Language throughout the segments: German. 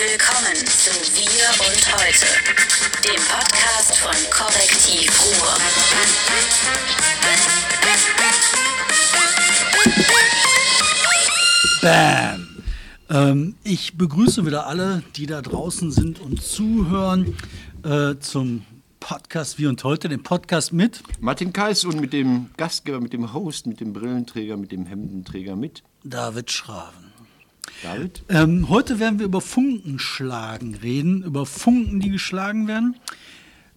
Willkommen zu Wir und Heute, dem Podcast von Korrektiv Ruhr. Bam! Ähm, ich begrüße wieder alle, die da draußen sind und zuhören äh, zum Podcast Wie und Heute, den Podcast mit Martin Kais und mit dem Gastgeber, mit dem Host, mit dem Brillenträger, mit dem Hemdenträger mit. David Schraven. David? Ähm, heute werden wir über Funkenschlagen reden, über Funken, die geschlagen werden.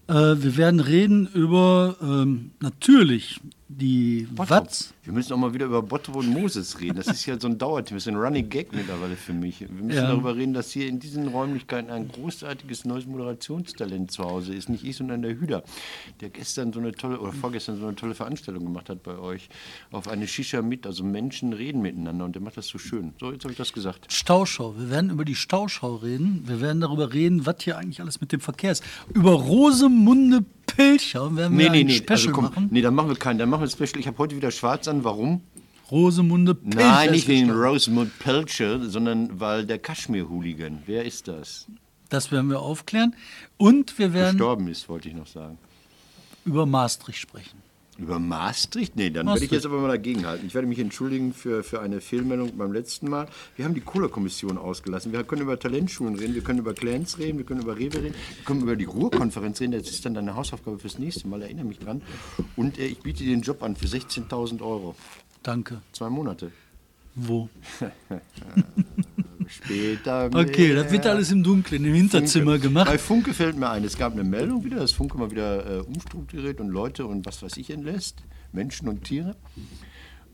Äh, wir werden reden über ähm, natürlich die Watz. Wir müssen auch mal wieder über Bottrop und Moses reden. Das ist ja so ein Dauerthema, das ist ein Running Gag mittlerweile für mich. Wir müssen Ja. darüber reden, dass hier in diesen Räumlichkeiten ein großartiges neues Moderationstalent zu Hause ist. Nicht ich, sondern der Hüder, der gestern so eine tolle, oder vorgestern so eine tolle Veranstaltung gemacht hat bei euch. Auf eine Shisha mit, also Menschen reden miteinander und der macht das so schön. So, jetzt habe ich das gesagt. Stauschau. Wir werden über die Stauschau reden. Wir werden darüber reden, was hier eigentlich alles mit dem Verkehr ist. Über Rosemunde Pilcher werden wir Nee, nee, nee. Special Also komm, machen. nee, dann machen wir keinen. Dann machen wir ein Special. Ich habe heute wieder schwarz an. Warum? Rosemunde Pilcher. Nein, nicht wegen gestorben. Rosemont Pelcher, sondern weil der Kaschmir-Hooligan, wer ist das? Das werden wir aufklären. Und wir werden Gestorben ist, wollte ich noch sagen. über Maastricht sprechen. Über Maastricht? Nee, dann werde ich Maastricht. jetzt aber mal dagegen halten. Ich werde mich entschuldigen für, für eine Fehlmeldung beim letzten Mal. Wir haben die Kohler-Kommission ausgelassen. Wir können über Talentschulen reden, wir können über Clans reden, wir können über Rewe reden, wir können über die Ruhrkonferenz reden. Das ist dann deine Hausaufgabe fürs nächste Mal, erinnere mich dran. Und äh, ich biete dir den Job an für 16.000 Euro. Danke. Zwei Monate. Wo? Später. Okay, mehr. das wird alles im Dunkeln, im Hinterzimmer Funke. gemacht. Bei Funke fällt mir ein, es gab eine Meldung wieder, dass Funke mal wieder äh, umstrukturiert und Leute und was weiß ich entlässt, Menschen und Tiere.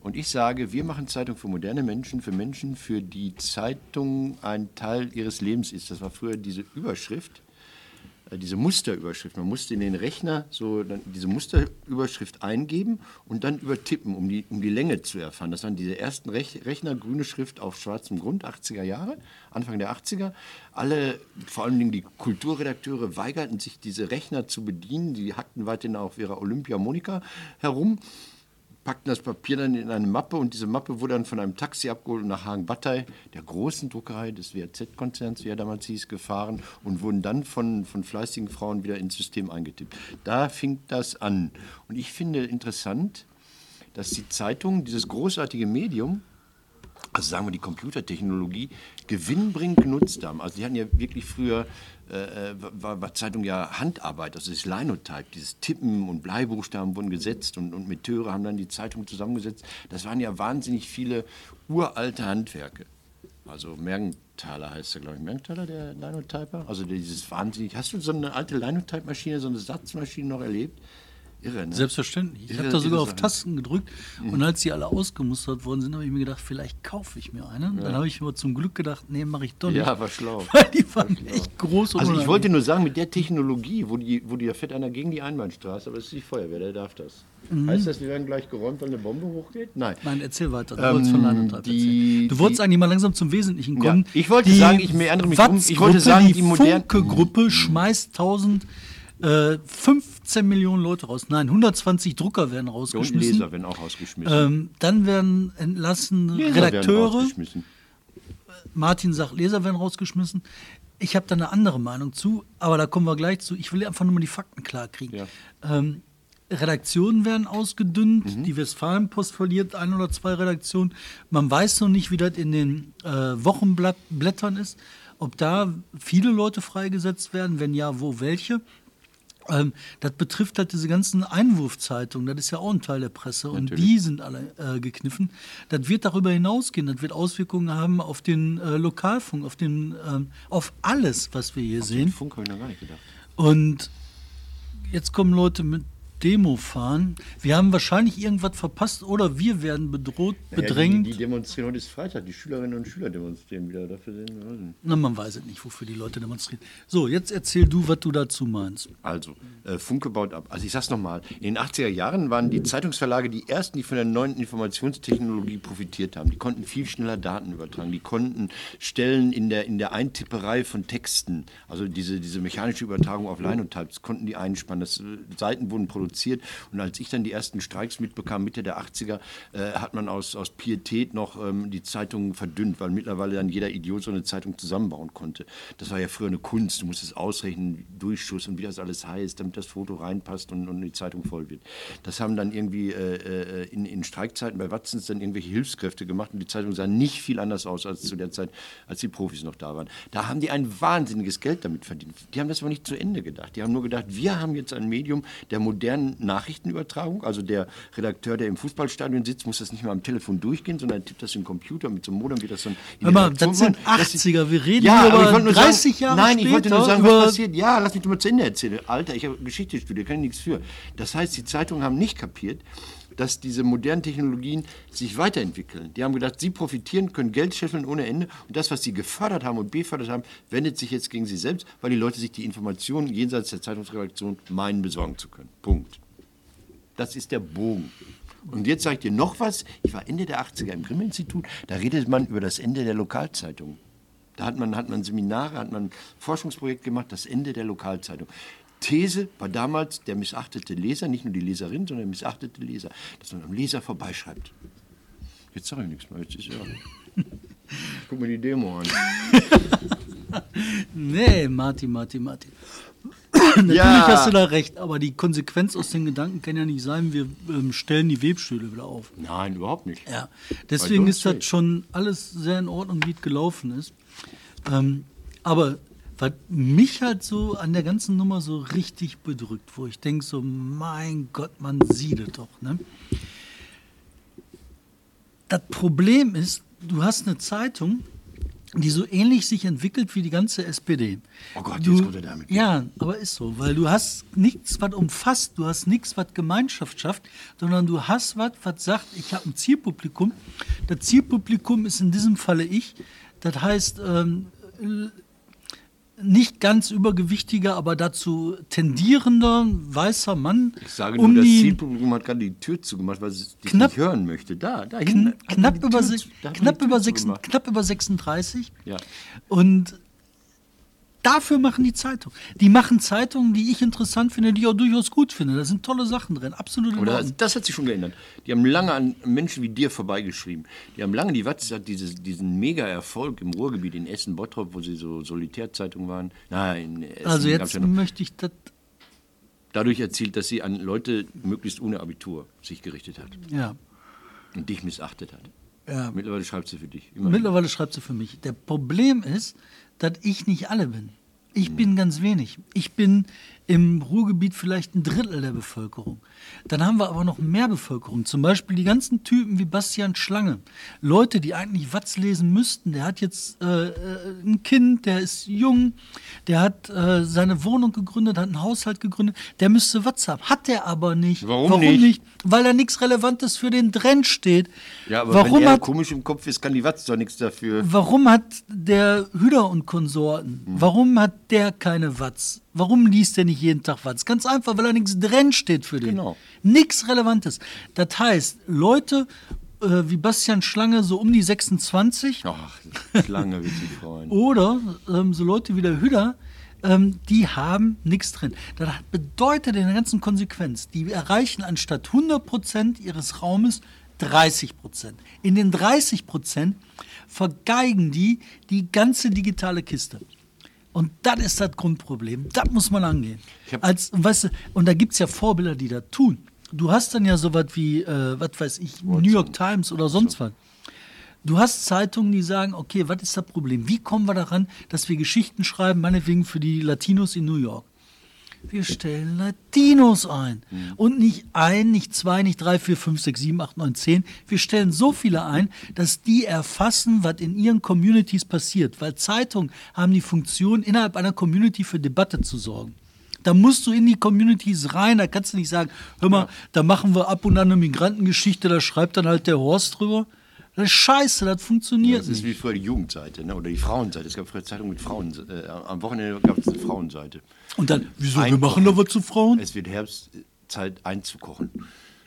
Und ich sage, wir machen Zeitung für moderne Menschen, für Menschen, für die Zeitung ein Teil ihres Lebens ist. Das war früher diese Überschrift, diese Musterüberschrift. Man musste in den Rechner so diese Musterüberschrift eingeben und dann übertippen, um die, um die Länge zu erfahren. Das waren diese ersten Rech Rechner, grüne Schrift auf schwarzem Grund, 80er Jahre, Anfang der 80er. Alle, vor allen Dingen die Kulturredakteure, weigerten sich, diese Rechner zu bedienen. Die hackten weiterhin auf ihrer Olympia-Monika herum packten das Papier dann in eine Mappe und diese Mappe wurde dann von einem Taxi abgeholt und nach Hagen-Battey, der großen Druckerei des WAZ-Konzerns, wie er damals hieß, gefahren und wurden dann von, von fleißigen Frauen wieder ins System eingetippt. Da fing das an. Und ich finde interessant, dass die Zeitung, dieses großartige Medium, also sagen wir die Computertechnologie, gewinnbringend genutzt haben. Also die hatten ja wirklich früher, äh, war, war Zeitung ja Handarbeit, also das Linotype, dieses Tippen und Bleibuchstaben wurden gesetzt und, und Metteure haben dann die Zeitung zusammengesetzt. Das waren ja wahnsinnig viele uralte Handwerke. Also Mergenthaler heißt er, glaube ich. Mergenthaler, der Linotyper? Also dieses wahnsinnig. Hast du so eine alte Linotype-Maschine, so eine Satzmaschine noch erlebt? Irre, ne? Selbstverständlich. Ich habe da sogar auf Sachen. Tasten gedrückt und als die alle ausgemustert worden sind, habe ich mir gedacht, vielleicht kaufe ich mir eine. Dann habe ich aber zum Glück gedacht, nee, mache ich doch nicht. Ja, war schlau. Weil die waren echt groß und Also ich wollte nur sagen, mit der Technologie, wo die, wo die da fährt einer gegen die Einbahnstraße, aber das ist die Feuerwehr, der darf das. Heißt das, wir werden gleich geräumt, weil eine Bombe hochgeht? Nein. Nein, erzähl weiter. Du Ähm, wolltest von erzählen. Du wolltest die- eigentlich mal langsam zum Wesentlichen kommen. ich wollte Die sagen, ich meandere mich um. Ich wollte sagen, die die Funke-Gruppe schmeißt 1000, äh, 15 Millionen Leute raus. Nein, 120 Drucker werden Und rausgeschmissen. Leser werden auch ausgeschmissen. Ähm, dann werden entlassen Leser werden Redakteure. rausgeschmissen. Martin sagt, Leser werden rausgeschmissen. Ich habe da eine andere Meinung zu, aber da kommen wir gleich zu. Ich will einfach nur mal die Fakten klar kriegen. Ja. Ähm, Redaktionen werden ausgedünnt. Mhm. Die Westfalenpost verliert ein oder zwei Redaktionen. Man weiß noch nicht, wie das in den äh, Wochenblättern ist. Ob da viele Leute freigesetzt werden, wenn ja, wo welche. Ähm, das betrifft halt diese ganzen Einwurfzeitungen, das ist ja auch ein Teil der Presse und Natürlich. die sind alle äh, gekniffen. Das wird darüber hinausgehen, das wird Auswirkungen haben auf den äh, Lokalfunk, auf, den, ähm, auf alles, was wir hier Den sehen. Funk habe ich noch gar nicht gedacht. Und jetzt kommen Leute mit Demo fahren. Wir haben wahrscheinlich irgendwas verpasst oder wir werden bedroht, Naja, bedrängt. Die, die demonstrieren heute ist Freitag. Die Schülerinnen und Schüler demonstrieren wieder. Dafür sind wir. Na, man weiß es nicht, wofür die Leute demonstrieren. So, jetzt erzähl du, was du dazu meinst. Also, äh, Funke baut ab. Also ich sag's nochmal, in den 80er Jahren waren die Zeitungsverlage die ersten, die von der neuen Informationstechnologie profitiert haben. Die konnten viel schneller Daten übertragen. Die konnten Stellen in der, in der Eintipperei von Texten, also diese, diese mechanische Übertragung auf Line und Types, konnten die einspannen. Das, äh, Seiten wurden produziert reduziert. Und als ich dann die ersten Streiks mitbekam, Mitte der 80er, äh, hat man aus, aus Pietät noch ähm, die Zeitungen verdünnt, weil mittlerweile dann jeder Idiot so eine Zeitung zusammenbauen konnte. Das war ja früher eine Kunst. Du musstest ausrechnen, Durchschuss und wie das alles heißt, damit das Foto reinpasst und, und die Zeitung voll wird. Das haben dann irgendwie äh, äh in, in Streikzeiten bei Watzens dann irgendwelche Hilfskräfte gemacht und die Zeitung sah nicht viel anders aus als zu der Zeit, als die Profis noch da waren. Da haben die ein wahnsinniges Geld damit verdient. Die haben das aber nicht zu Ende gedacht. Die haben nur gedacht, wir haben jetzt ein Medium der modernen Nachrichtenübertragung. Also der Redakteur, der im Fußballstadion sitzt, muss das nicht mehr am Telefon durchgehen, sondern tippt das in den Computer mit so einem Modem, wie das dann in Hör mal, das sind machen. 80er, wir reden ja, aber über wollte nur 30 sagen, Jahre Nein, später. ich wollte nur sagen, was passiert. Ja, lass mich doch mal zu Ende erzählen. Alter, ich habe Geschichte studiert, kann ich nichts für. Das heißt, die Zeitungen haben nicht kapiert, dass diese modernen Technologien sich weiterentwickeln. Die haben gedacht, sie profitieren, können Geld scheffeln ohne Ende und das, was sie gefördert haben und befördert haben, wendet sich jetzt gegen sie selbst, weil die Leute sich die Informationen jenseits der Zeitungsredaktion meinen, besorgen zu können. Punkt. Das ist der Bogen. Und jetzt sage ich dir noch was. Ich war Ende der 80er im Grimm-Institut, da redet man über das Ende der Lokalzeitung. Da hat man, hat man Seminare, hat man ein Forschungsprojekt gemacht, das Ende der Lokalzeitung. These war damals der missachtete Leser, nicht nur die Leserin, sondern der missachtete Leser, dass man am Leser vorbeischreibt. Jetzt sage ich nichts mehr, jetzt ist ja. Guck mir die Demo an. Nee, Martin, Martin, Martin. Natürlich Ja. hast du da recht, aber die Konsequenz aus den Gedanken kann ja nicht sein, wir ähm, stellen die Webstühle wieder auf. Nein, überhaupt nicht. Ja, deswegen ist das schon alles sehr in Ordnung, wie es gelaufen ist. Ähm, aber was mich halt so an der ganzen Nummer so richtig bedrückt, wo ich denke so, mein Gott, man sieht es doch. Ne? Das Problem ist, du hast eine Zeitung, die so ähnlich sich entwickelt wie die ganze SPD. Oh Gott, du, jetzt kommt er damit. Ja, aber ist so, weil du hast nichts, was umfasst, du hast nichts, was Gemeinschaft schafft, sondern du hast was, was sagt, ich habe ein Zielpublikum. Das Zielpublikum ist in diesem Falle ich. Das heißt, ähm, nicht ganz übergewichtiger, aber dazu tendierender weißer Mann. Ich sage nur, um das Zielpublikum hat gerade die Tür zugemacht, weil es dich Knapp- nicht hören möchte. Da, da kn knapp, über, Tür da knapp, über sechs, zugemacht. knapp über 36. Ja. Und dafür machen die Zeitungen. Die machen Zeitungen, die ich interessant finde, die ich auch durchaus gut finde. Da sind tolle Sachen drin, absolut Oder Ordnung. das hat sich schon geändert. Die haben lange an Menschen wie dir vorbeigeschrieben. Die haben lange, die Watz hat dieses, diesen Mega-Erfolg im Ruhrgebiet in Essen, Bottrop, wo sie so Solitärzeitung waren. Nein, in Essen Also jetzt ja möchte ich das, dadurch erzielt, dass sie an Leute möglichst ohne Abitur sich gerichtet hat ja. und dich missachtet hat. Ja. Mittlerweile schreibt sie für dich. Immerhin. Mittlerweile schreibt sie für mich. Der Problem ist, dass ich nicht alle bin. Ich bin ganz wenig. Ich bin im Ruhrgebiet vielleicht ein Drittel der Bevölkerung. Dann haben wir aber noch mehr Bevölkerung. Zum Beispiel die ganzen Typen wie Bastian Schlange. Leute, die eigentlich Watz lesen müssten. Der hat jetzt äh, äh, ein Kind, der ist jung, der hat äh, seine Wohnung gegründet, hat einen Haushalt gegründet. Der müsste Watz haben. Hat der aber nicht. Warum nicht? Weil da nichts Relevantes für den Trend steht. Ja, aber Warum wenn er hat komisch im Kopf ist, kann die Watz doch nichts dafür. Warum hat der Hüder und Konsorten, warum hat der keine Watz? Warum liest der nicht jeden Tag Watz? Ganz einfach, weil da nichts drin steht für den. Genau. Nichts Relevantes. Das heißt, Leute äh, wie Bastian Schlange, so um die 26, Ach, Schlange wird sich freuen. oder ähm, so Leute wie der Hüder, ähm, die haben nichts drin. Das bedeutet in der ganzen Konsequenz, die erreichen anstatt 100% ihres Raumes 30%. In den 30% vergeigen die die ganze digitale Kiste. Und das ist das Grundproblem. Das muss man angehen. Als, weißt du, und da gibt es ja Vorbilder, die das tun. Du hast dann ja sowas wie, äh, was weiß ich, New York Times oder sonst was. Du hast Zeitungen, die sagen, okay, was ist das Problem? Wie kommen wir daran, dass wir Geschichten schreiben, meinetwegen für die Latinos in New York? Wir stellen Latinos ein. Und nicht ein, nicht zwei, nicht drei, vier, fünf, sechs, sieben, acht, neun, zehn. Wir stellen so viele ein, dass die erfassen, was in ihren Communities passiert. Weil Zeitungen haben die Funktion, innerhalb einer Community für Debatte zu sorgen. Da musst du in die Communities rein, da kannst du nicht sagen, hör mal, da machen wir ab und an eine Migrantengeschichte, da schreibt dann halt der Horst drüber. Das ist scheiße, das funktioniert Das ist nicht. wie früher die Jugendseite ne? oder die Frauenseite. Es gab früher Zeitungen mit Frauen. Äh, am Wochenende gab es eine Frauenseite. Und dann, wieso, wir Einkochen. machen doch was zu Frauen? Es wird Herbstzeit einzukochen.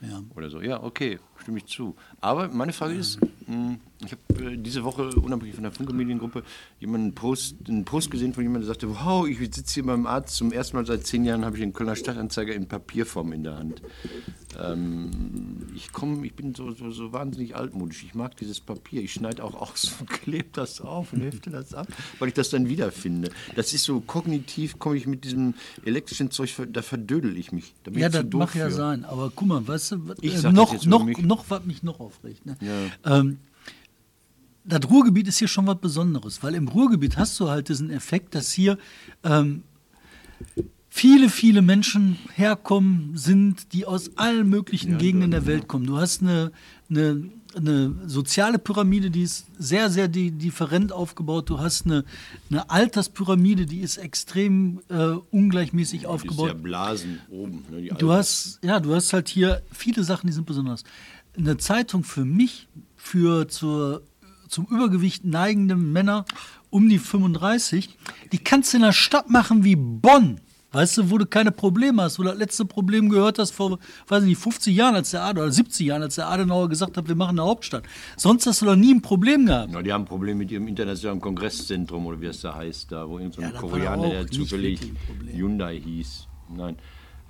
Ja. Oder so. Ja, okay, stimme ich zu. Aber meine Frage ist, mh, ich habe äh, diese Woche, unabhängig von der Funke-Mediengruppe, jemanden einen Post, einen Post gesehen von jemandem, der sagte, wow, ich sitze hier beim Arzt, zum ersten Mal seit zehn Jahren habe ich den Kölner Stadtanzeiger in Papierform in der Hand. Ähm, ich komme, ich bin so, so, so wahnsinnig altmodisch. Ich mag dieses Papier. Ich schneide auch aus und klebe das auf und hefte das ab, weil ich das dann wiederfinde. Das ist so kognitiv, komme ich mit diesem elektrischen Zeug, da verdödel ich mich. Da Ja, das mag ja für. sein, aber guck mal, weißt du, was- äh, noch, noch, mich. noch, was mich noch aufregt. Ne? Ja. Ähm, das Ruhrgebiet ist hier schon was Besonderes, weil im Ruhrgebiet hast du halt diesen Effekt, dass hier ähm, viele, viele Menschen herkommen, sind, die aus allen möglichen Gegenden der Welt kommen. Du hast eine, eine, eine soziale Pyramide, die ist sehr, sehr di different aufgebaut. Du hast eine, eine Alterspyramide, die ist extrem äh, ungleichmäßig Die ist aufgebaut. ja Blasen oben. Ne, Du hast, ja, du hast halt hier viele Sachen, die sind besonders. Eine Zeitung für mich, für zur, zum Übergewicht neigende Männer um die 35, die kannst du in einer Stadt machen wie Bonn. Weißt du, wo du keine Probleme hast, wo du das letzte Problem gehört hast vor, weiß ich nicht, 50 Jahren, als der Adenauer, oder 70 Jahren, als der Adenauer gesagt hat, wir machen eine Hauptstadt. Sonst hast du doch nie ein Problem gehabt. Ja, die haben ein Problem mit ihrem internationalen Kongresszentrum oder wie es da heißt, da wo irgendein so Ja, Koreaner, der zufällig. Hyundai hieß. Nein.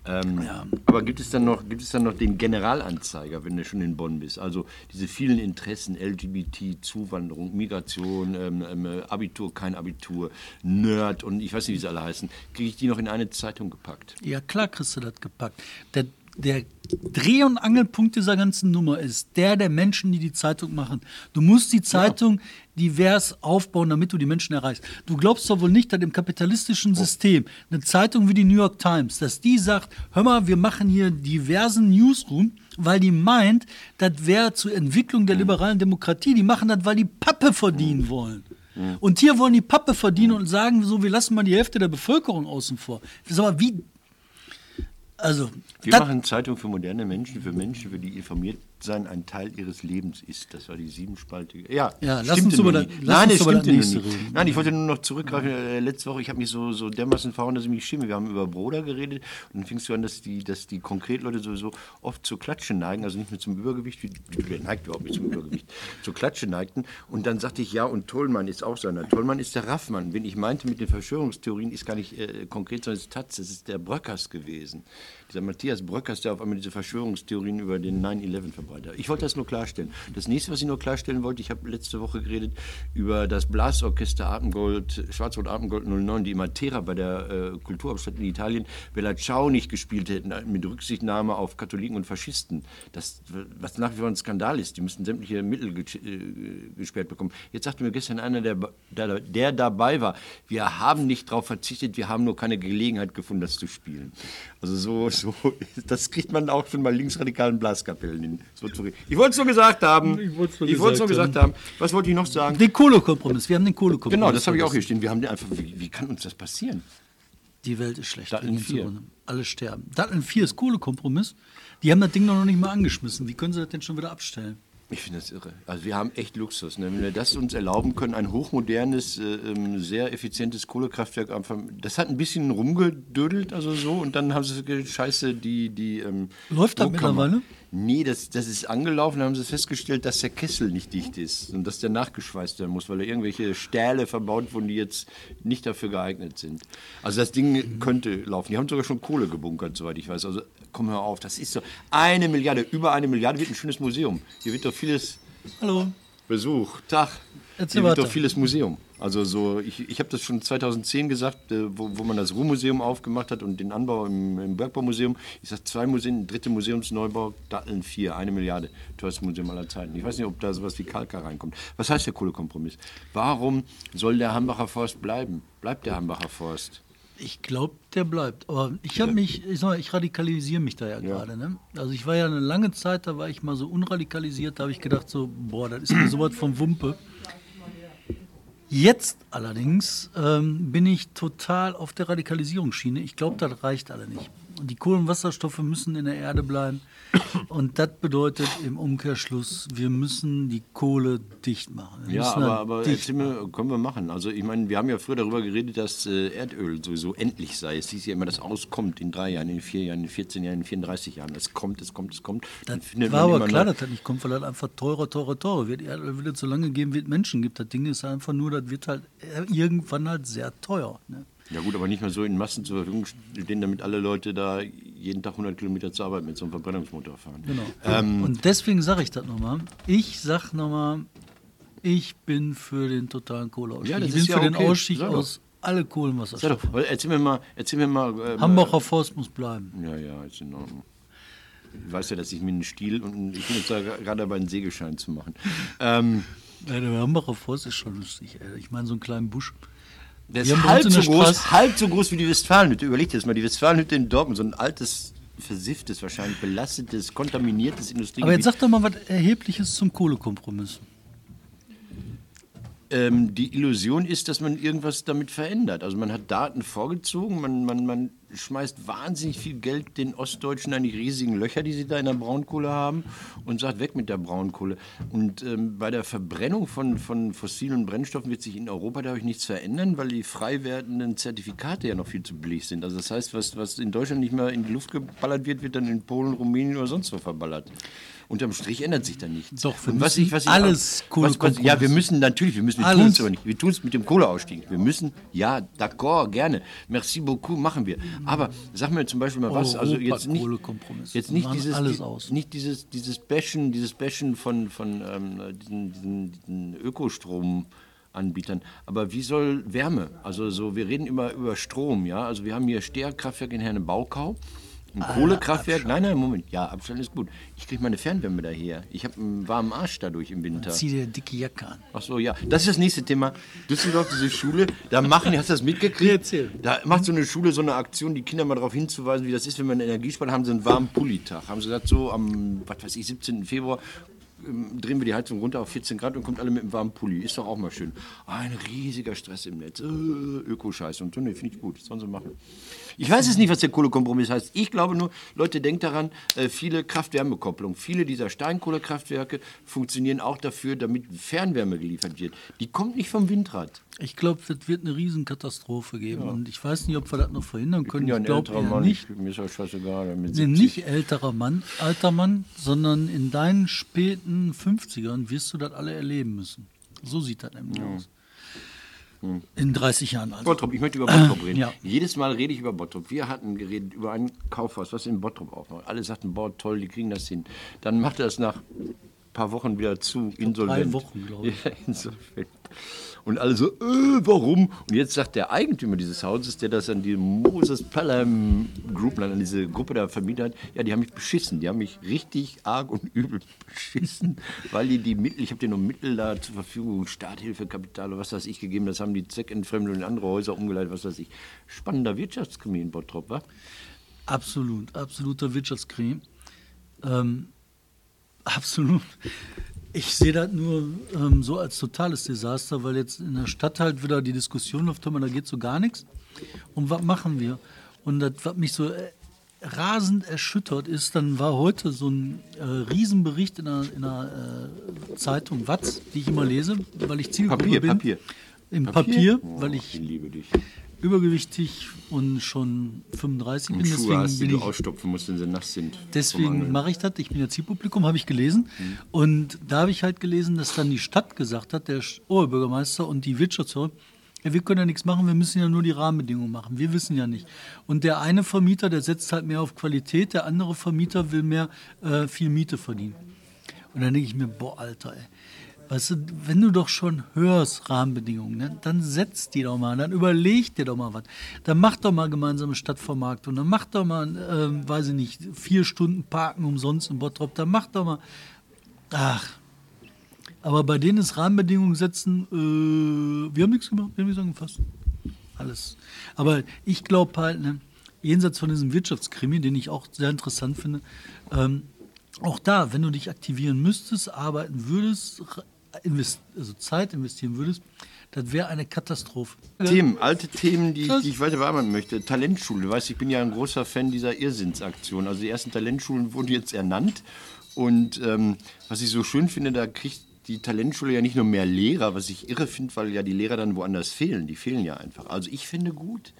Ähm, Ja. Aber gibt es, dann noch, gibt es dann noch den Generalanzeiger, wenn du schon in Bonn bist? Also diese vielen Interessen, LGBT, Zuwanderung, Migration, ähm, ähm, Abitur, kein Abitur, Nerd und ich weiß nicht, wie sie alle heißen. Kriege ich die noch in eine Zeitung gepackt? Ja, klar kriegst du das gepackt. Der, der Dreh- und Angelpunkt dieser ganzen Nummer ist der der Menschen, die die Zeitung machen. Du musst die Zeitung divers aufbauen, damit du die Menschen erreichst. Du glaubst doch wohl nicht, dass im kapitalistischen System eine Zeitung wie die New York Times, dass die sagt, hör mal, wir machen hier diversen Newsroom, weil die meint, das wäre zur Entwicklung der liberalen Demokratie. Die machen das, weil die Pappe verdienen wollen. Und hier wollen die Pappe verdienen und sagen so, wir lassen mal die Hälfte der Bevölkerung außen vor. Sag mal, wie, also, Wir machen Zeitung für moderne Menschen, für Menschen, für die informiert sein ein Teil ihres Lebens ist. Das war die siebenspaltige. Ja, Ja, lass uns über das- Nein, es das nie. reden. Nein, ich wollte nur noch zurückgreifen. Äh, letzte Woche, ich habe mich so, so dermaßen verhauen, dass ich mich schäme. Wir haben über Broder geredet und dann fingst du an, dass die, dass die Konkretleute sowieso oft zur Klatsche neigen, also nicht nur zum Übergewicht, wie, wer neigt überhaupt nicht zum Übergewicht, zur Klatsche neigten. Und dann sagte ich, ja, und Tollmann ist auch so einer. Tollmann ist der Raffmann. Wenn ich meinte mit den Verschwörungstheorien, ist gar nicht äh, konkret, sondern es ist Taz, es ist der Bröckers gewesen. Dieser Matthias Bröckers, der auf einmal diese Verschwörungstheorien über den 9-11 verbreitet hat. Ich wollte das nur klarstellen. Das nächste, was ich nur klarstellen wollte, ich habe letzte Woche geredet über das Blasorchester Atemgold, Schwarzrot Atemgold 09, die im Matera bei der äh, Kulturhauptstadt in Italien Bella Ciao nicht gespielt hätten, mit Rücksichtnahme auf Katholiken und Faschisten. Das, was nach wie vor ein Skandal ist. Die müssten sämtliche Mittel ge äh, gesperrt bekommen. Jetzt sagte mir gestern einer, der, der, der dabei war, wir haben nicht darauf verzichtet, wir haben nur keine Gelegenheit gefunden, das zu spielen. Also so, so das kriegt man auch schon bei linksradikalen Blaskapellen hin. So. Ich wollte es nur gesagt haben. Ich nur wollte es nur gesagt gesagt haben. Was wollte ich noch sagen? den Kohlekompromiss. Wir haben den Kohlekompromiss. Genau, das habe ich auch hier stehen. Wir haben den einfach, wie, wie kann uns das passieren? Die Welt ist schlecht. Datteln Wir gehen 4. zugrunde. Alle sterben. Datteln 4 ist Kohlekompromiss. Die haben das Ding noch nicht mal angeschmissen. Wie können sie das denn schon wieder abstellen? Ich finde das irre. Also wir haben echt Luxus. Ne? Wenn wir das uns erlauben können, ein hochmodernes, äh, ähm, sehr effizientes Kohlekraftwerk einfach, das hat ein bisschen rumgedödelt, also so, und dann haben sie gesagt, scheiße, die, die ähm, Läuft das Druckkammer- mittlerweile? Nee, das, das ist angelaufen, dann haben sie festgestellt, dass der Kessel nicht dicht ist und dass der nachgeschweißt werden muss, weil da irgendwelche Stähle verbaut wurden, die jetzt nicht dafür geeignet sind. Also das Ding könnte laufen. Die haben sogar schon Kohle gebunkert, soweit ich weiß. Also komm hör auf, das ist so eine Milliarde, über eine Milliarde wird ein schönes Museum. Hier wird doch vieles Hallo. Besuch, Tag. Erzähl Hier wird doch vieles Museum. Also so, ich, ich habe das schon 2010 gesagt, äh, wo, wo man das Ruhrmuseum aufgemacht hat und den Anbau im, im Bergbaumuseum. Ich sage zwei Museen, dritte Museumsneubau, Datteln vier, eine Milliarde, teuerstes Museum aller Zeiten. Ich weiß nicht, ob da sowas wie Kalka reinkommt. Was heißt der Kohlekompromiss? Warum soll der Hambacher Forst bleiben? Bleibt der Hambacher Forst? Ich glaube, der bleibt. Aber ich habe mich, ich, mal, ich radikalisiere mich da ja gerade. Ne? Also ich war ja eine lange Zeit, da war ich mal so unradikalisiert, da habe ich gedacht so, boah, das ist mir sowas von Wumpe. Jetzt allerdings ähm, bin ich total auf der Radikalisierungsschiene. Ich glaube, das reicht alle nicht. Und die Kohlenwasserstoffe müssen in der Erde bleiben. Und das bedeutet im Umkehrschluss, wir müssen die Kohle dicht machen. Wir Ja, aber, aber dicht mir, können wir machen. Also ich meine, wir haben ja früher darüber geredet, dass äh, Erdöl sowieso endlich sei. Es hieß ja immer, das auskommt in drei Jahren, in vier Jahren, in 14 Jahren, in 34 Jahren. Es kommt, es kommt, es kommt. Das war aber klar, dass das nicht kommt, weil das einfach teurer, teurer, teurer wird. Erdöl wird so lange geben, wie es Menschen gibt. Das Ding ist einfach nur, das wird halt irgendwann halt sehr teuer. Ne? Ja gut, aber nicht mehr so in Massen zur Verfügung stehen, damit alle Leute da jeden Tag 100 Kilometer zur Arbeit mit so einem Verbrennungsmotor fahren. Genau. Ähm, Und deswegen sage ich das nochmal. Ich sag nochmal, ich bin für den totalen Kohleausstieg. Ja, ich bin ja für den okay. Ausstieg Sag doch. aus alle Kohlenwasserstoffe. doch, erzähl mir mal, erzähl mir mal. ähm, Hambacher Forst muss bleiben. Ja, ja, ist in Ordnung. Ich weiß ja, dass ich mir einen Stiel und ich bin jetzt da gerade dabei, einen Sägeschein zu machen. Ähm, Ja, der Hambacher Forst ist schon lustig. Ey. Ich meine, so einen kleinen Busch. Der ist halb so, groß, halb so groß wie die Westfalenhütte. Überleg dir das mal, die Westfalenhütte in Dortmund, so ein altes, versifftes, wahrscheinlich belastetes, kontaminiertes Industriegebiet. Aber jetzt sag doch mal was Erhebliches zum Kohlekompromiss. Ähm, die Illusion ist, dass man irgendwas damit verändert. Also man hat Daten vorgezogen, man, man, man schmeißt wahnsinnig viel Geld den Ostdeutschen an die riesigen Löcher, die sie da in der Braunkohle haben und sagt, weg mit der Braunkohle. Und ähm, bei der Verbrennung von, von fossilen Brennstoffen wird sich in Europa dadurch nichts verändern, weil die frei werdenden Zertifikate ja noch viel zu billig sind. Also das heißt, was, was in Deutschland nicht mehr in die Luft geballert wird, wird dann in Polen, Rumänien oder sonst wo verballert. Unterm Strich ändert sich da nichts. Doch, Und müssen alles was, was, ja, Kohlekompromiss. wir müssen natürlich, wir müssen, wir Alles. tun es aber nicht. Wir tun es mit dem Kohleausstieg. Wir müssen, ja, d'accord, gerne. Merci beaucoup, machen wir. Aber sag mir zum Beispiel mal was. Also jetzt nicht, jetzt nicht dieses, alles nicht dieses, dieses Bashen, dieses Bashen von, von ähm, diesen, diesen, diesen Ökostromanbietern. Aber wie soll Wärme? Also so, wir reden immer über Strom, ja. Also wir haben hier Steherkraftwerk in Herne Baukau. Ein Ah, Kohlekraftwerk, nein, nein, Moment, ja, Abstand ist gut. Ich kriege meine Fernwärme daher. Ich habe einen warmen Arsch dadurch im Winter. Zieh dir eine dicke Jacke an. Ach so, ja. Das ist das nächste Thema. Düsseldorf, diese Schule, da machen, hast du das mitgekriegt? Erzähl. Da macht so eine Schule so eine Aktion, die Kinder mal darauf hinzuweisen, wie das ist, wenn man Energie spart, haben sie einen warmen Pullitag. Haben sie gesagt, so am, was weiß ich, 17. Februar ähm, drehen wir die Heizung runter auf 14 Grad und kommt alle mit einem warmen Pulli. Ist doch auch mal schön. Ein riesiger Stress im Netz. Äh, Ökoscheiße und so. Nee, finde ich gut. Das sollen sie machen. Ich weiß es nicht, was der Kohlekompromiss heißt. Ich glaube nur, Leute, denkt daran, äh, viele Kraft-Wärme-Kopplung, viele dieser Steinkohlekraftwerke funktionieren auch dafür, damit Fernwärme geliefert wird. Die kommt nicht vom Windrad. Ich glaube, es wird eine Riesenkatastrophe geben. Und ich weiß nicht, ob wir das noch verhindern Ich bin können. ja Ich ein glaube älterer eher Mann. nicht. Ich, mir ist ja scheißegal. Mit Nee, 70. nicht älterer Mann, alter Mann, sondern in deinen späten 50ern wirst du das alle erleben müssen. So sieht das nämlich aus. In 30 Jahren also. Bottrop, ich möchte über Bottrop reden. ja. Jedes Mal rede ich über Bottrop. Wir hatten geredet über ein Kaufhaus, was in Bottrop aufmacht. Alle sagten, boah, toll, die kriegen das hin. Dann macht er es nach ein paar Wochen wieder zu, insolvent. Wochen, glaub ich. Ja, insolvent. Und alle so, äh, warum? Und jetzt sagt der Eigentümer dieses Hauses, der das an die Moses Pelham Group, an diese Gruppe da vermietet hat, ja, die haben mich beschissen. Die haben mich richtig arg und übel beschissen, weil die die Mittel, ich habe denen noch Mittel da zur Verfügung, Starthilfe, Kapital oder was weiß ich gegeben, das haben die Zweckentfremdung in andere Häuser umgeleitet, was weiß ich. Spannender Wirtschaftskrimi in Bottrop, wa? Absolut, absoluter Wirtschaftskrieg. Ähm, absolut. Ich sehe das nur ähm, so als totales Desaster, weil jetzt in der Stadt halt wieder die Diskussion läuft, da geht so gar nichts. Und was machen wir? Und das, was mich so äh, rasend erschüttert ist, dann war heute so ein äh, Riesenbericht in einer, in einer äh, Zeitung Watz, die ich immer lese, weil ich Zielgruppe Papier, bin. Papier. Im Papier, Oh, weil ich ich übergewichtig und schon 35 bin. Und Schuhe Deswegen hast, die bin du ich ausstopfen musst, wenn sie nass sind. Deswegen mache ich das. Ich bin ja Zielpublikum, habe ich gelesen. Und da habe ich halt gelesen, dass dann die Stadt gesagt hat, der Oberbürgermeister und die Wirtschaftsführer, ja, wir können ja nichts machen, wir müssen ja nur die Rahmenbedingungen machen. Wir wissen ja nicht. Und der eine Vermieter, der setzt halt mehr auf Qualität, der andere Vermieter will mehr äh, viel Miete verdienen. Und dann denke ich mir, boah, Alter, ey. Weißt du, wenn du doch schon hörst Rahmenbedingungen, ne, dann setz die doch mal, dann überleg dir doch mal was. Dann mach doch mal gemeinsame Stadtvermarktung, dann mach doch mal, ähm, weiß ich nicht, vier Stunden Parken umsonst in Bottrop, dann mach doch mal, ach. Aber bei denen ist Rahmenbedingungen setzen, äh, wir haben nichts gemacht, wir haben nichts angefasst. Alles. Aber ich glaube halt, ne, jenseits von diesem Wirtschaftskrimi, den ich auch sehr interessant finde, ähm, auch da, wenn du dich aktivieren müsstest, arbeiten würdest, invest also Zeit investieren würdest, Das wäre eine Katastrophe. Themen, alte Themen, die, die ich weiter bearbeiten möchte. Talentschule, weißt, ich bin ja ein großer Fan dieser Irrsinnsaktion. Also die ersten Talentschulen wurden jetzt ernannt. Und ähm, was ich so schön finde, da kriegt die Talentschule ja nicht nur mehr Lehrer, was ich irre finde, weil ja die Lehrer dann woanders fehlen. Die fehlen ja einfach. Also ich finde gut,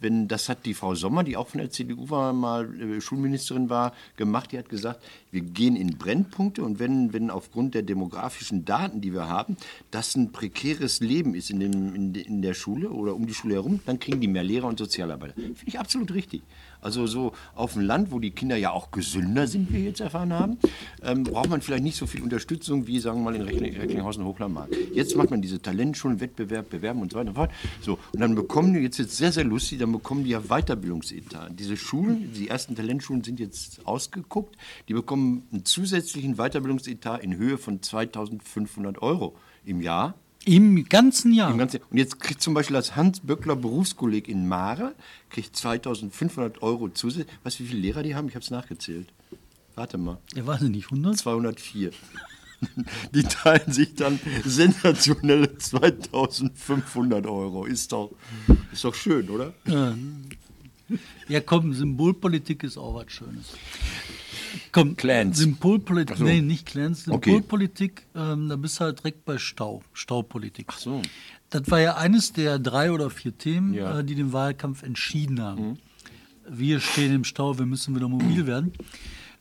wenn das hat die Frau Sommer, die auch von der CDU war, mal äh, Schulministerin war, gemacht. Die hat gesagt, wir gehen in Brennpunkte und wenn, wenn aufgrund der demografischen Daten, die wir haben, das ein prekäres Leben ist in, dem, in, in der Schule oder um die Schule herum, dann kriegen die mehr Lehrer und Sozialarbeiter. Finde ich absolut richtig. Also so auf dem Land, wo die Kinder ja auch gesünder sind, wie wir jetzt erfahren haben, ähm, braucht man vielleicht nicht so viel Unterstützung wie, sagen wir mal, in Reckling- Recklinghausen Hochlandmark. Jetzt macht man diese Talentschulen, Wettbewerb, Bewerben und so weiter und fort. So, und dann bekommen die, jetzt jetzt sehr, sehr lustig, dann bekommen die ja Weiterbildungsetat. Diese Schulen, die ersten Talentschulen sind jetzt ausgeguckt, die bekommen einen zusätzlichen Weiterbildungsetat in Höhe von 2500 Euro im Jahr. Im ganzen Jahr. Im Ganzen, und jetzt kriegt zum Beispiel das Hans-Böckler Berufskolleg in Mare, kriegt 2500 Euro zusätzlich. Weißt du, wie viele Lehrer die haben? Ich habe es nachgezählt. Warte mal. Ja, weiß ich nicht, 100? 204. Die teilen sich dann sensationelle 2500 Euro. Ist doch, ist doch schön, oder? Ja, komm, Symbolpolitik ist auch was Schönes. Komm, Clans. Symbolpolitik, so. nee, nicht Clans. Okay. Symbolpolitik, ähm, da bist du halt direkt bei Stau, Staupolitik. Ach so. Das war ja eines der drei oder vier Themen, Ja. Mhm. äh, die den Wahlkampf entschieden haben. Wir stehen im Stau, wir müssen wieder mobil werden.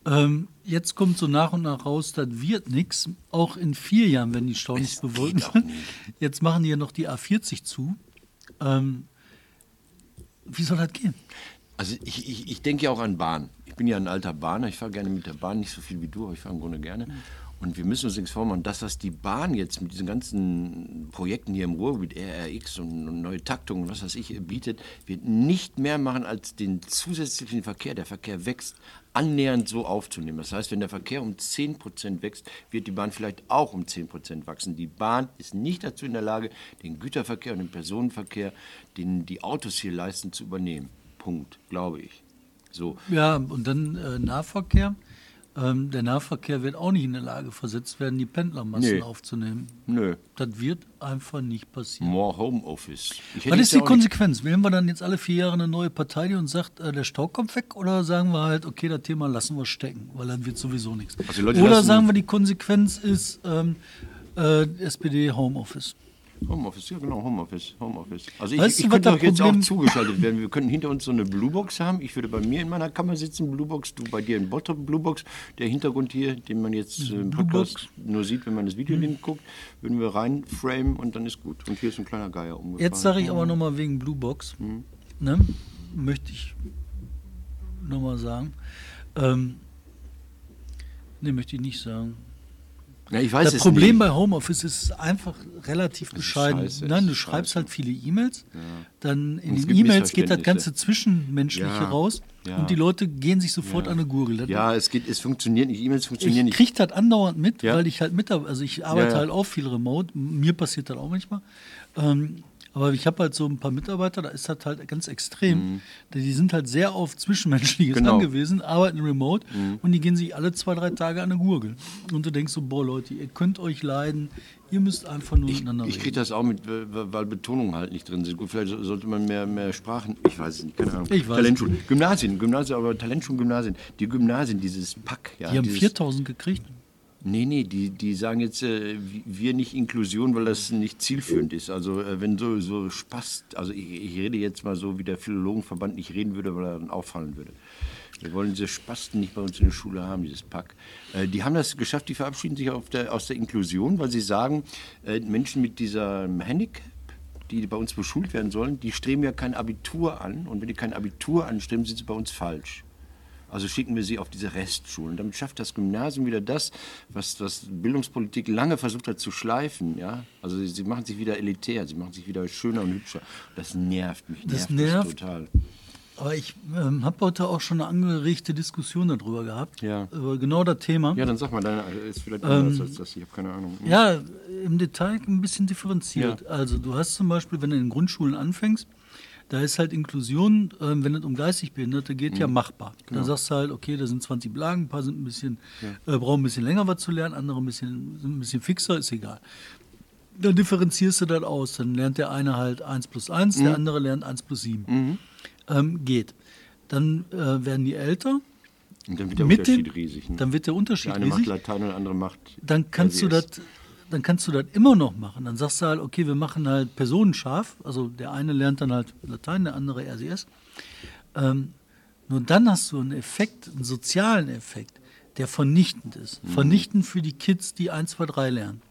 Ähm, jetzt kommt so nach und nach raus, das wird nichts. Auch in vier Jahren, wenn die Stau nicht nicht. Jetzt machen die ja noch die A40 zu. Ähm, wie soll das gehen? Also ich, ich, ich denke ja auch an Bahn. Ich bin ja ein alter Bahner, ich fahre gerne mit der Bahn, nicht so viel wie du, aber ich fahre im Grunde gerne. Und wir müssen uns nichts vormachen, das die Bahn jetzt mit diesen ganzen Projekten hier im Ruhrgebiet, RRX und, und neue Taktungen, und was weiß ich, bietet, wird nicht mehr machen, als den zusätzlichen Verkehr, der Verkehr wächst, annähernd so aufzunehmen. Das heißt, wenn der Verkehr um 10% wächst, wird die Bahn vielleicht auch um 10% wachsen. Die Bahn ist nicht dazu in der Lage, den Güterverkehr und den Personenverkehr, den die Autos hier leisten, zu übernehmen. Punkt, glaube ich. So. Ja, und dann äh, Nahverkehr. Ähm, der Nahverkehr wird auch nicht in der Lage versetzt werden, die Pendlermassen Nee. aufzunehmen. Nö. Das wird einfach nicht passieren. More Homeoffice. Was ist die Konsequenz? Wählen wir dann jetzt alle vier Jahre eine neue Partei, die uns sagt, äh, der Stau kommt weg? Oder sagen wir halt, okay, das Thema lassen wir stecken, weil dann wird sowieso nichts. Also oder sagen wir, die Konsequenz ist ähm, äh, SPD Homeoffice. Homeoffice, ja genau, Homeoffice, Homeoffice. Also ich, Weißt du, ich könnte doch jetzt Problem- auch zugeschaltet werden. Wir könnten hinter uns so eine Bluebox haben. Ich würde bei mir in meiner Kammer sitzen, Bluebox, du bei dir in Bottrop, Bluebox. Der Hintergrund hier, den man jetzt äh, im Podcast nur sieht, wenn man das Video Mhm. guckt, würden wir rein framen und dann ist gut. Und hier ist ein kleiner Geier umgefahren. Jetzt sage ich aber nochmal wegen Blue Box, Mhm. ne, möchte ich nochmal sagen. Ähm, ne, möchte ich nicht sagen. Ja, ich weiß Das es Problem nicht. bei Homeoffice ist einfach relativ bescheiden. scheiße, Nein, du schreibst scheiße. halt viele E-Mails, dann in den E-Mails geht das ganze Zwischenmenschliche Ja, raus ja. und die Leute gehen sich sofort an eine Gurgel. Das- Ja, es, geht, es funktioniert nicht. E-Mails funktionieren ich nicht. kriege das andauernd mit, Ja. weil ich halt mit, also ich arbeite Ja, ja. halt auch viel remote. Mir passiert das auch manchmal. Ähm, aber ich habe halt so ein paar Mitarbeiter, da ist das halt ganz extrem. Die sind halt sehr auf Zwischenmenschliches Mhm. Genau. Mhm. angewiesen, arbeiten remote und die gehen sich alle zwei, drei Tage an eine Gurgel. Und du denkst so, boah Leute, ihr könnt euch leiden, ihr müsst einfach nur miteinander Ich kriege reden. das auch mit, weil Betonungen halt nicht drin sind. Gut, vielleicht so- sollte man mehr, mehr Sprachen, ich weiß es nicht, keine Ahnung. Ich weiß Talentschulen, Gymnasien, Gymnasien, aber Talentschulen, Gymnasien. Die Gymnasien, dieses Pack. Ja, Die haben dieses, 4000 gekriegt. Nee, nee, die, die sagen jetzt, äh, wir nicht Inklusion, weil das nicht zielführend ist. Also äh, wenn so, so Spaß, also ich, ich rede jetzt mal so, wie der Philologenverband nicht reden würde, weil er dann auffallen würde. Wir wollen diese Spasten nicht bei uns in der Schule haben, dieses Pack. Äh, die haben das geschafft, die verabschieden sich der, aus der Inklusion, weil sie sagen, äh, Menschen mit diesem Handicap, die bei uns beschult werden sollen, die streben ja kein Abitur an. Und wenn die kein Abitur anstreben, sind sie bei uns falsch. Also schicken wir sie auf diese Restschulen. Damit schafft das Gymnasium wieder das, was, was Bildungspolitik lange versucht hat zu schleifen. Ja? Also sie, sie machen sich wieder elitär, sie machen sich wieder schöner und hübscher. Das nervt mich. Das nervt nervt. mich total. Aber ich ähm, habe heute auch schon eine angeregte Diskussion darüber gehabt. Ja. Über genau das Thema. Ja, dann sag mal, deine ist vielleicht Ähm, anders als das. Ich habe keine Ahnung. Ja, im Detail ein bisschen differenziert. Ja. Also du hast zum Beispiel, wenn du in den Grundschulen anfängst, da ist halt Inklusion, ähm, wenn es um geistig Behinderte geht, Mhm. ja machbar. Genau. Da sagst du halt, okay, da sind 20 Blagen, ein paar sind ein bisschen, äh, brauchen ein bisschen länger was zu lernen, andere ein bisschen, sind ein bisschen fixer, ist egal. dann differenzierst du das aus. Dann lernt der eine halt 1 plus 1, Mhm. der andere lernt 1 plus 7. Ähm, geht. Dann äh, werden die älter. Und dann wird der Mit Unterschied dem- riesig. Ne? Dann wird der Unterschied der eine macht riesig. Latein und der andere macht. Dann kannst du das. Dann kannst du das immer noch machen. Dann sagst du halt, okay, wir machen halt personenscharf. Also der eine lernt dann halt Latein, der andere RCS. Ähm, nur dann hast du einen Effekt, einen sozialen Effekt, der vernichtend ist. Mhm. Vernichtend für die Kids, die 1, 2, 3 lernen.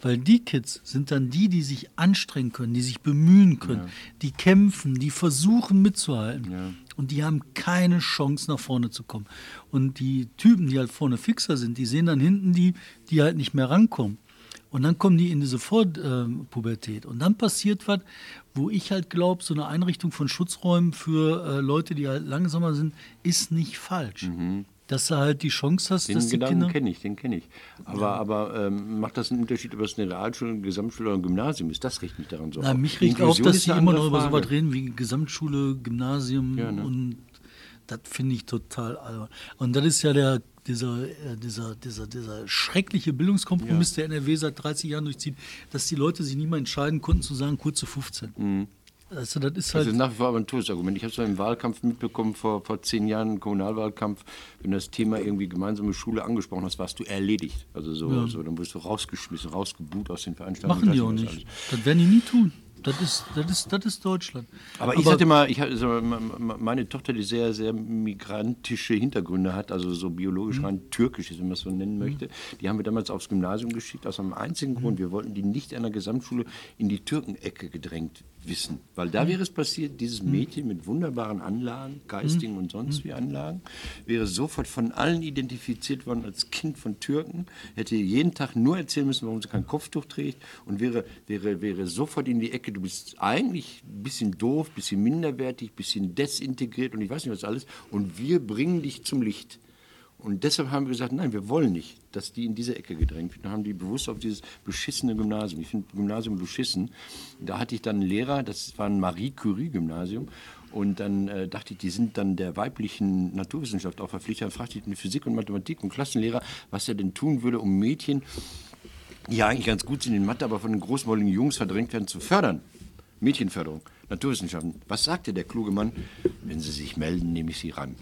Weil die Kids sind dann die, die sich anstrengen können, die sich bemühen können, die kämpfen, die versuchen mitzuhalten. Ja. Und die haben keine Chance, nach vorne zu kommen. Und die Typen, die halt vorne fixer sind, die sehen dann hinten die, die halt nicht mehr rankommen. Und dann kommen die in diese Vorpubertät. Und dann passiert was, wo ich halt glaube, so eine Einrichtung von Schutzräumen für äh, Leute, die halt langsamer sind, ist nicht falsch. Dass du halt die Chance hast, Mhm. Den dass die Gedanken Kinder. kenne ich, den kenne ich. Aber, aber ähm, macht das einen Unterschied, ob es eine Realschule, eine Gesamtschule oder ein Gymnasium ist? Das riecht mich daran so Na, auf. mich Die riecht auf, Inklusion dass die eine immer noch über so was reden wie Gesamtschule, Gymnasium Ja, ne? und das finde ich total albern. Und das ist ja der, dieser, äh, dieser, dieser, dieser schreckliche Bildungskompromiss, der NRW seit 30 Jahren durchzieht, dass die Leute sich nicht mal entscheiden konnten zu sagen, kurze 15. Also das ist Das halt. ist nach wie vor aber ein Todesargument. Ich habe es im Wahlkampf mitbekommen, vor, vor zehn Jahren, im Kommunalwahlkampf, wenn du das Thema irgendwie gemeinsame Schule angesprochen hast, warst du erledigt. Also so, so dann wurdest du rausgeschmissen, rausgebuht aus den Veranstaltungen. machen die auch nicht. alles. Das werden die nie tun. Das ist, das ist, das ist Deutschland. Aber ich hatte mal, ich hatte, so, m- m- meine Tochter, die sehr, sehr migrantische Hintergründe hat, also so biologisch rein türkisch ist, wenn man es so nennen möchte, die haben wir damals aufs Gymnasium geschickt, aus einem einzigen Grund. Wir wollten die nicht an der Gesamtschule in die Türkenecke gedrängt wissen. Weil da wäre es passiert, dieses Mädchen mit wunderbaren Anlagen, geistigen und sonst wie Anlagen, wäre sofort von allen identifiziert worden als Kind von Türken, hätte jeden Tag nur erzählen müssen, warum sie kein Kopftuch trägt und wäre, wäre, wäre sofort in die Ecke, du bist eigentlich ein bisschen doof, ein bisschen minderwertig, ein bisschen desintegriert und ich weiß nicht was alles. Und wir bringen dich zum Licht. Und deshalb haben wir gesagt, nein, wir wollen nicht, dass die in diese Ecke gedrängt werden. Dann haben die bewusst auf dieses beschissene Gymnasium. Ich finde Gymnasium beschissen. Da hatte ich dann einen Lehrer, das war ein Marie Curie-Gymnasium. Und dann äh, dachte ich, die sind dann der weiblichen Naturwissenschaft auch verpflichtet. Dann fragte ich den Physik und Mathematik und Klassenlehrer, was er denn tun würde, um Mädchen, die ja eigentlich ganz gut sind in Mathe, aber von den großmäuligen Jungs verdrängt werden, zu fördern. Mädchenförderung, Naturwissenschaften. Was sagte der kluge Mann? Wenn sie sich melden, nehme ich sie ran.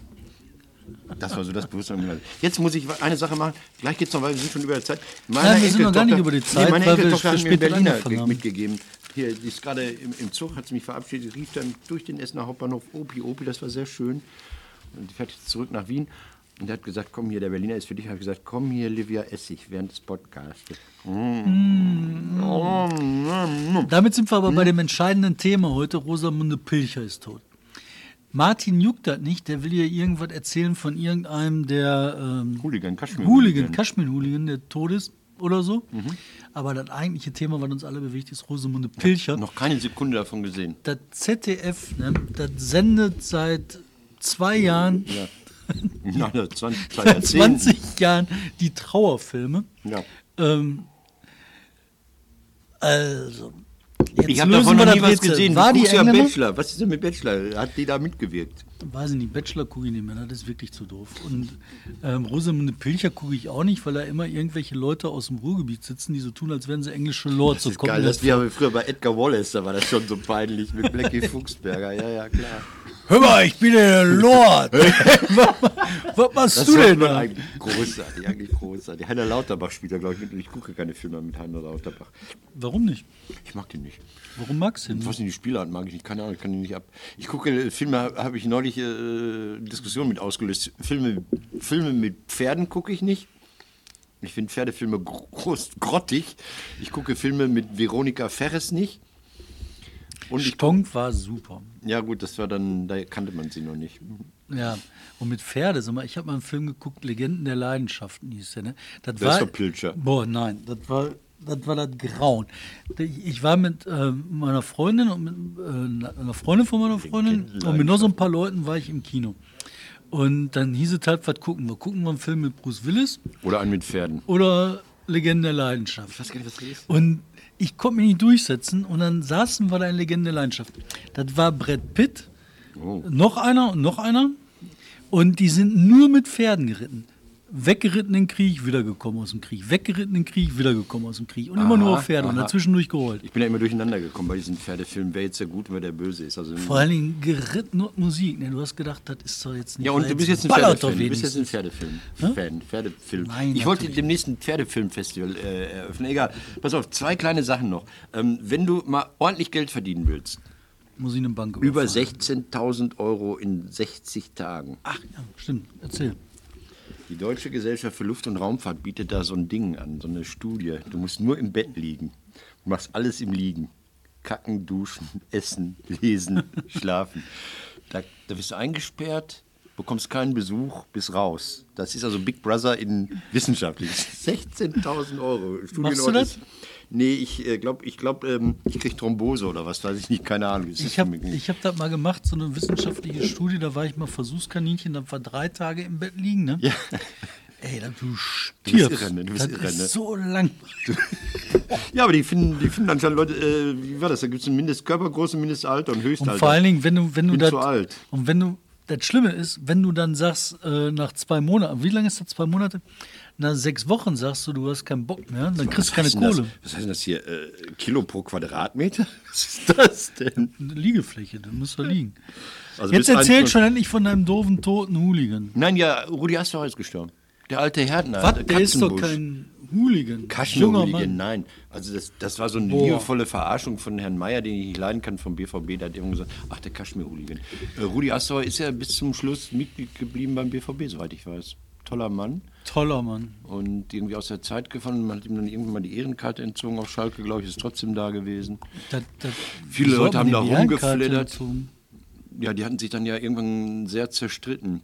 Das war so das Bewusstsein. Jetzt muss ich eine Sache machen. Gleich geht's noch, weil wir sind schon über der Zeit. Meine Nein, wir sind noch gar nicht über die Zeit, meine weil wir Enkeltochter hat mir einen Berliner mitgegeben. Hier, die ist gerade im, im Zug, hat sie mich verabschiedet, rief dann durch den Essener Hauptbahnhof Opi, Opi, das war sehr schön. Und die fährt jetzt zurück nach Wien. Und er hat gesagt, komm hier, der Berliner ist für dich. Ich habe gesagt, komm hier, Livia Essig, während des Podcasts. Damit sind wir aber bei dem entscheidenden Thema heute. Rosamunde Pilcher ist tot. Martin juckt das nicht. Der will ihr irgendwas erzählen von irgendeinem, der ähm, Hooligan, Kaschmir. Hooligan, Kaschmir-Hooligan, der tot ist oder so. Mhm. Aber das eigentliche Thema, was uns alle bewegt, ist Rosamunde Pilcher. Noch keine Sekunde davon gesehen. Das ZDF, ne, das sendet seit zwei Jahren, Ja. Nach 20, zwei seit Jahrzehnten. 20 Jahren die Trauerfilme. Ja. Ähm, also, jetzt Ich habe davon noch nie was gesehen. War die Engländer? Bachelor. Was ist denn mit Bachelor? Hat die da mitgewirkt? Weiß ich nicht, Bachelor gucke ich nicht mehr, das ist wirklich zu doof. Und ähm, Rosamunde Pilcher gucke ich auch nicht, weil da immer irgendwelche Leute aus dem Ruhrgebiet sitzen, die so tun, als wären sie englische Lords. Das ist geil. Das wie aber früher bei Edgar Wallace, da war das schon so peinlich mit Blackie Fuchsberger. Ja, ja, klar. Hör mal, ich bin der Lord. was, machst Das du denn da? eigentlich großartig, eigentlich großartig. Heiner Lauterbach spielt da, glaube ich, mit. und Ich gucke keine Filme mit Heiner Lauterbach. Warum nicht? Ich mag den nicht. Warum magst du Ich ihn weiß nicht? nicht, die Spielart mag ich nicht, keine Ahnung, ich kann die nicht ab. Ich gucke äh, Filme, habe ich neulich äh, Diskussionen mit ausgelöst. Filme, Filme mit Pferden gucke ich nicht. Ich finde Pferdefilme gro- groß, grottig. Ich gucke Filme mit Veronika Ferres nicht. Und Stonk war super. ja gut, das war dann, da kannte man sie noch nicht. Ja, und mit Pferde, sag mal, ich habe mal einen Film geguckt, Legenden der Leidenschaften hieß der, ne? Das, Das ist doch Pilcher. Boah, nein, das war das war das Grauen. Ich war mit äh, meiner Freundin und mit äh, einer Freundin von meiner Freundin und mit noch so ein paar Leuten war ich im Kino. Und dann hieß es halt, was gucken wir? Gucken wir einen Film mit Bruce Willis Oder einen mit Pferden. oder Legende der Leidenschaft? Ich weiß gar nicht, was das ist. Und ich konnte mich nicht durchsetzen und dann saßen wir da in Legende der Leidenschaft. Das war Brad Pitt, Oh. noch einer und noch einer. Und die sind nur mit Pferden geritten. Weggeritten in den Krieg, wiedergekommen aus dem Krieg, weggeritten in den Krieg, wiedergekommen aus dem Krieg und immer nur Aha, auf Pferde und aha. dazwischen durchgeholt. Ich bin ja immer durcheinander gekommen bei diesen Pferdefilmen, wer jetzt der Gute und wer der Böse ist. Also, Vor allen Dingen geritten und Musik. Ne, du hast gedacht, das ist doch jetzt nicht. ja, und du bist jetzt ein Pferdefilm. Du bist jetzt ein. Pferdefilm. Fan, Pferdefilm. Nein, ich wollte natürlich. demnächst ein Pferdefilmfestival äh, eröffnen. Egal. Pass auf, zwei kleine Sachen noch. Ähm, wenn du mal ordentlich Geld verdienen willst, Muss ich eine Bank über überfallen. 16.000 Euro in 60 Tagen. Ach ja, stimmt. Erzähl. Die Deutsche Gesellschaft für Luft- und Raumfahrt bietet da so ein Ding an, so eine Studie. Du musst nur im Bett liegen. Du machst alles im Liegen. Kacken, duschen, essen, lesen, schlafen. Da, da bist du eingesperrt, bekommst keinen Besuch, bist raus. Das ist also Big Brother in wissenschaftlich. 16.000 Euro. Machst du Studienort das? ist- Nee, ich äh, glaube, ich, glaub, ähm, ich krieg Thrombose oder was, weiß ich nicht, keine Ahnung. Das Ich habe hab das mal gemacht, so eine wissenschaftliche Studie, da war ich mal Versuchskaninchen, dann war drei Tage im Bett liegen, ne? Ja. Ey, da, du bist stirbst. irre, ne? Du bist das irre, ist ne? so lang. Ja, aber die finden, die finden anscheinend Leute, äh, wie war das? Da gibt es ein Mindestkörpergröße, ein Mindestalter und Höchstalter. Und vor allen Dingen, wenn du, wenn du das. zu alt. Und wenn du. Das Schlimme ist, wenn du dann sagst, äh, nach zwei Monaten, wie lange ist das? Zwei Monate? Nach sechs Wochen sagst du, du hast keinen Bock mehr, dann kriegst du keine Kohle. Das, was heißt denn das hier? Äh, Kilo pro Quadratmeter? Was ist das denn? Eine Liegefläche, dann musst du liegen. Also Jetzt erzähl schon endlich von deinem doofen, toten Hooligan. Nein, ja, Rudi Astor ist gestorben. Der alte Härtner. Was? Der ist doch kein Hooligan. Kaschenhooligan, Junger Mann. nein. Also das, das war so eine Boah. liebevolle Verarschung von Herrn Meier, den ich nicht leiden kann vom BVB. Der hat immer gesagt, ach, der Kaschmir-Hooligan. Äh, Rudi Astor ist ja bis zum Schluss Mitglied geblieben beim BVB, soweit ich weiß. Toller Mann. Toller Mann. und irgendwie aus der Zeit gefallen. Man hat ihm dann irgendwann mal die Ehrenkarte entzogen auf Schalke, glaube ich, ist trotzdem da gewesen. Das, das, Viele Leute haben da rumgeflittert. Ja, die hatten sich dann ja irgendwann sehr zerstritten.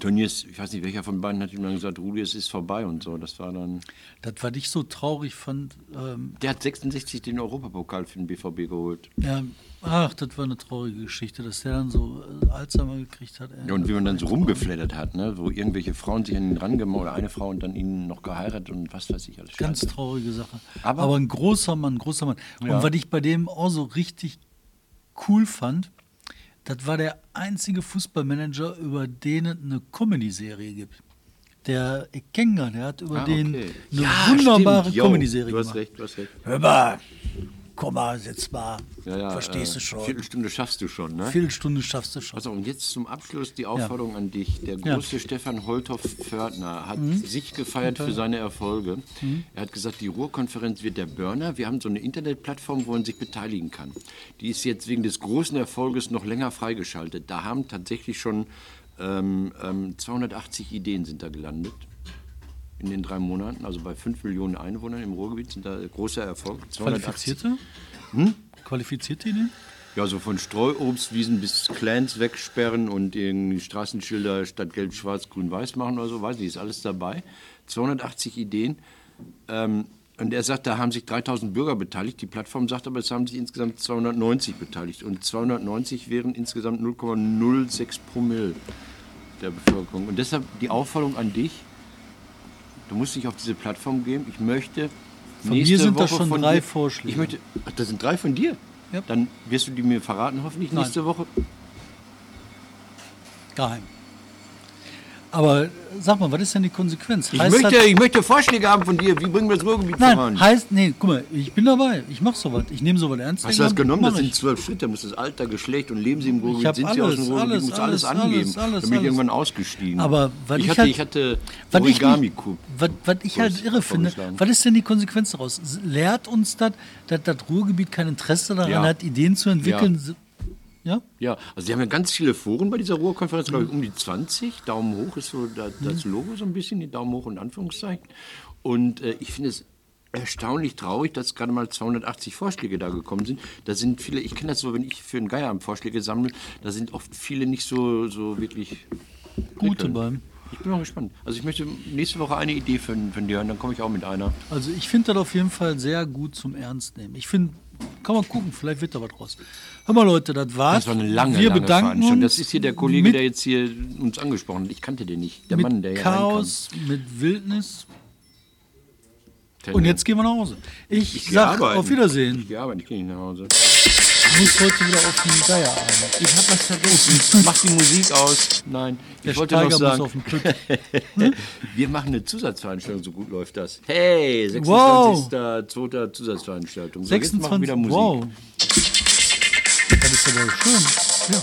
Tönnies, ich weiß nicht, welcher von beiden hat ihm dann gesagt, Rudi, es ist vorbei und so. Das war dann. Das, was ich so traurig fand, ähm, Der hat 66 den Europapokal für den BVB geholt. ja, ach, das war eine traurige Geschichte, dass der dann so äh, Alzheimer gekriegt hat. ey. Ja, und wie man dann so rumgeflattert hat, ne? wo irgendwelche Frauen sich an ihn rangemacht oder eine Frau und dann ihn noch geheiratet und was weiß ich alles. Ganz Scheiße. traurige Sache. Aber- Aber, ein großer Mann, ein großer Mann. Ja. Und was ich bei dem auch so richtig cool fand, das war der einzige Fußballmanager, über den es eine Comedy-Serie gibt. Der Ekenga, der hat über Ah, den okay. eine Ja, wunderbare Comedy-Serie Du hast gemacht. recht, du hast recht. Hör mal, komm mal, jetzt mal. Ja, ja, Verstehst äh, du schon? Viertelstunde schaffst du schon, ne? Viertelstunde schaffst du schon. Auf, und jetzt zum Abschluss die Aufforderung an dich. Der große Stefan Holthoff-Fördner hat Mhm. sich gefeiert für seine Erfolge. Er hat gesagt, die Ruhrkonferenz wird der Burner. Wir haben so eine Internetplattform, wo man sich beteiligen kann. Die ist jetzt wegen des großen Erfolges noch länger freigeschaltet. Da haben tatsächlich schon ähm, ähm, 280 Ideen sind da gelandet. In den drei Monaten, also bei 5 Millionen Einwohnern im Ruhrgebiet sind da großer Erfolg. 280. Qualifizierte? Hm? Qualifizierte Ideen? Ja, so von Streuobstwiesen bis Clans wegsperren und irgendwie Straßenschilder statt gelb, schwarz, grün, weiß machen oder so, weiß nicht, ist alles dabei. 280 Ideen. Ähm, und er sagt, da haben sich 3000 Bürger beteiligt. Die Plattform sagt aber, es haben sich insgesamt 290 beteiligt. Und 290 wären insgesamt 0,06 Promille der Bevölkerung. Und deshalb die Aufforderung an dich, du musst dich auf diese Plattform geben. Ich möchte Von nächste mir sind Woche das schon von drei dir, Vorschläge. Ich möchte, ach, das sind drei von dir? Ja. Dann wirst du die mir verraten, hoffentlich Nein. nächste Woche. Geheim. Aber sag mal, was ist denn die Konsequenz? Ich Heißt möchte, das- ich möchte Vorschläge haben von dir. Wie bringen wir das Ruhrgebiet Nein, voran? heißt, nee, guck mal, ich bin dabei. Ich mach sowas. Ich nehme sowas ernst. Hast du das genommen? Das sind zwölf Schritte. Da muss das Alter, Geschlecht und leben sie im Ruhrgebiet, sind sie aus dem alles, Ruhrgebiet, alles, muss alles, alles, angeben. alles, alles, da bin ich alles. irgendwann ausgestiegen. Aber was ich, hatte, halt- ich hatte Was ich, origami was, was ich halt irre finde, was ist denn die Konsequenz daraus? Lehrt uns das, dass das Ruhrgebiet kein Interesse daran Ja. hat, Ideen zu entwickeln? Ja? Ja, also die haben ja ganz viele Foren bei dieser Ruhrkonferenz, glaube ich, um die 20. Daumen hoch ist so da- das Logo so ein bisschen, die Daumen hoch und Anführungszeichen. Und äh, ich finde es erstaunlich traurig, dass gerade mal 280 Vorschläge da gekommen sind. Da sind viele, ich kenne das so, wenn ich für einen Geierabend Vorschläge sammle, da sind oft viele nicht so, so wirklich Gute beim. Ich bin auch gespannt. Also ich möchte nächste Woche eine Idee von, von dir hören, dann komme ich auch mit einer. Also ich finde das auf jeden Fall sehr gut zum Ernst nehmen. Ich finde, kann man gucken, vielleicht wird da was draus. Hör mal Leute, das war's. Das war eine lange, Wir lange bedanken uns. Das ist hier der Kollege, der jetzt hier uns angesprochen hat. Ich kannte den nicht. Der mit Mann, der hier Chaos, mit Wildnis. Und jetzt gehen wir nach Hause. Ich, Ich sag arbeiten. auf Wiedersehen. Ich gehe arbeiten, ich gehe nicht nach Hause. muss heute wieder auf den Geierabend. Ich habe was vergessen. Mach die Musik aus. Nein, Der ich wollte noch Steiger muss sagen, auf den Pütt. wir machen eine Zusatzveranstaltung, so gut läuft das. Hey, 26. Wow. zweiter Zusatzveranstaltung. So, jetzt machen 26. wir wieder Musik. Wow. Das ist aber schön. Ja.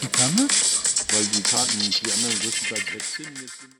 Wie kam das? Weil die Karten die anderen größtenteils weg sind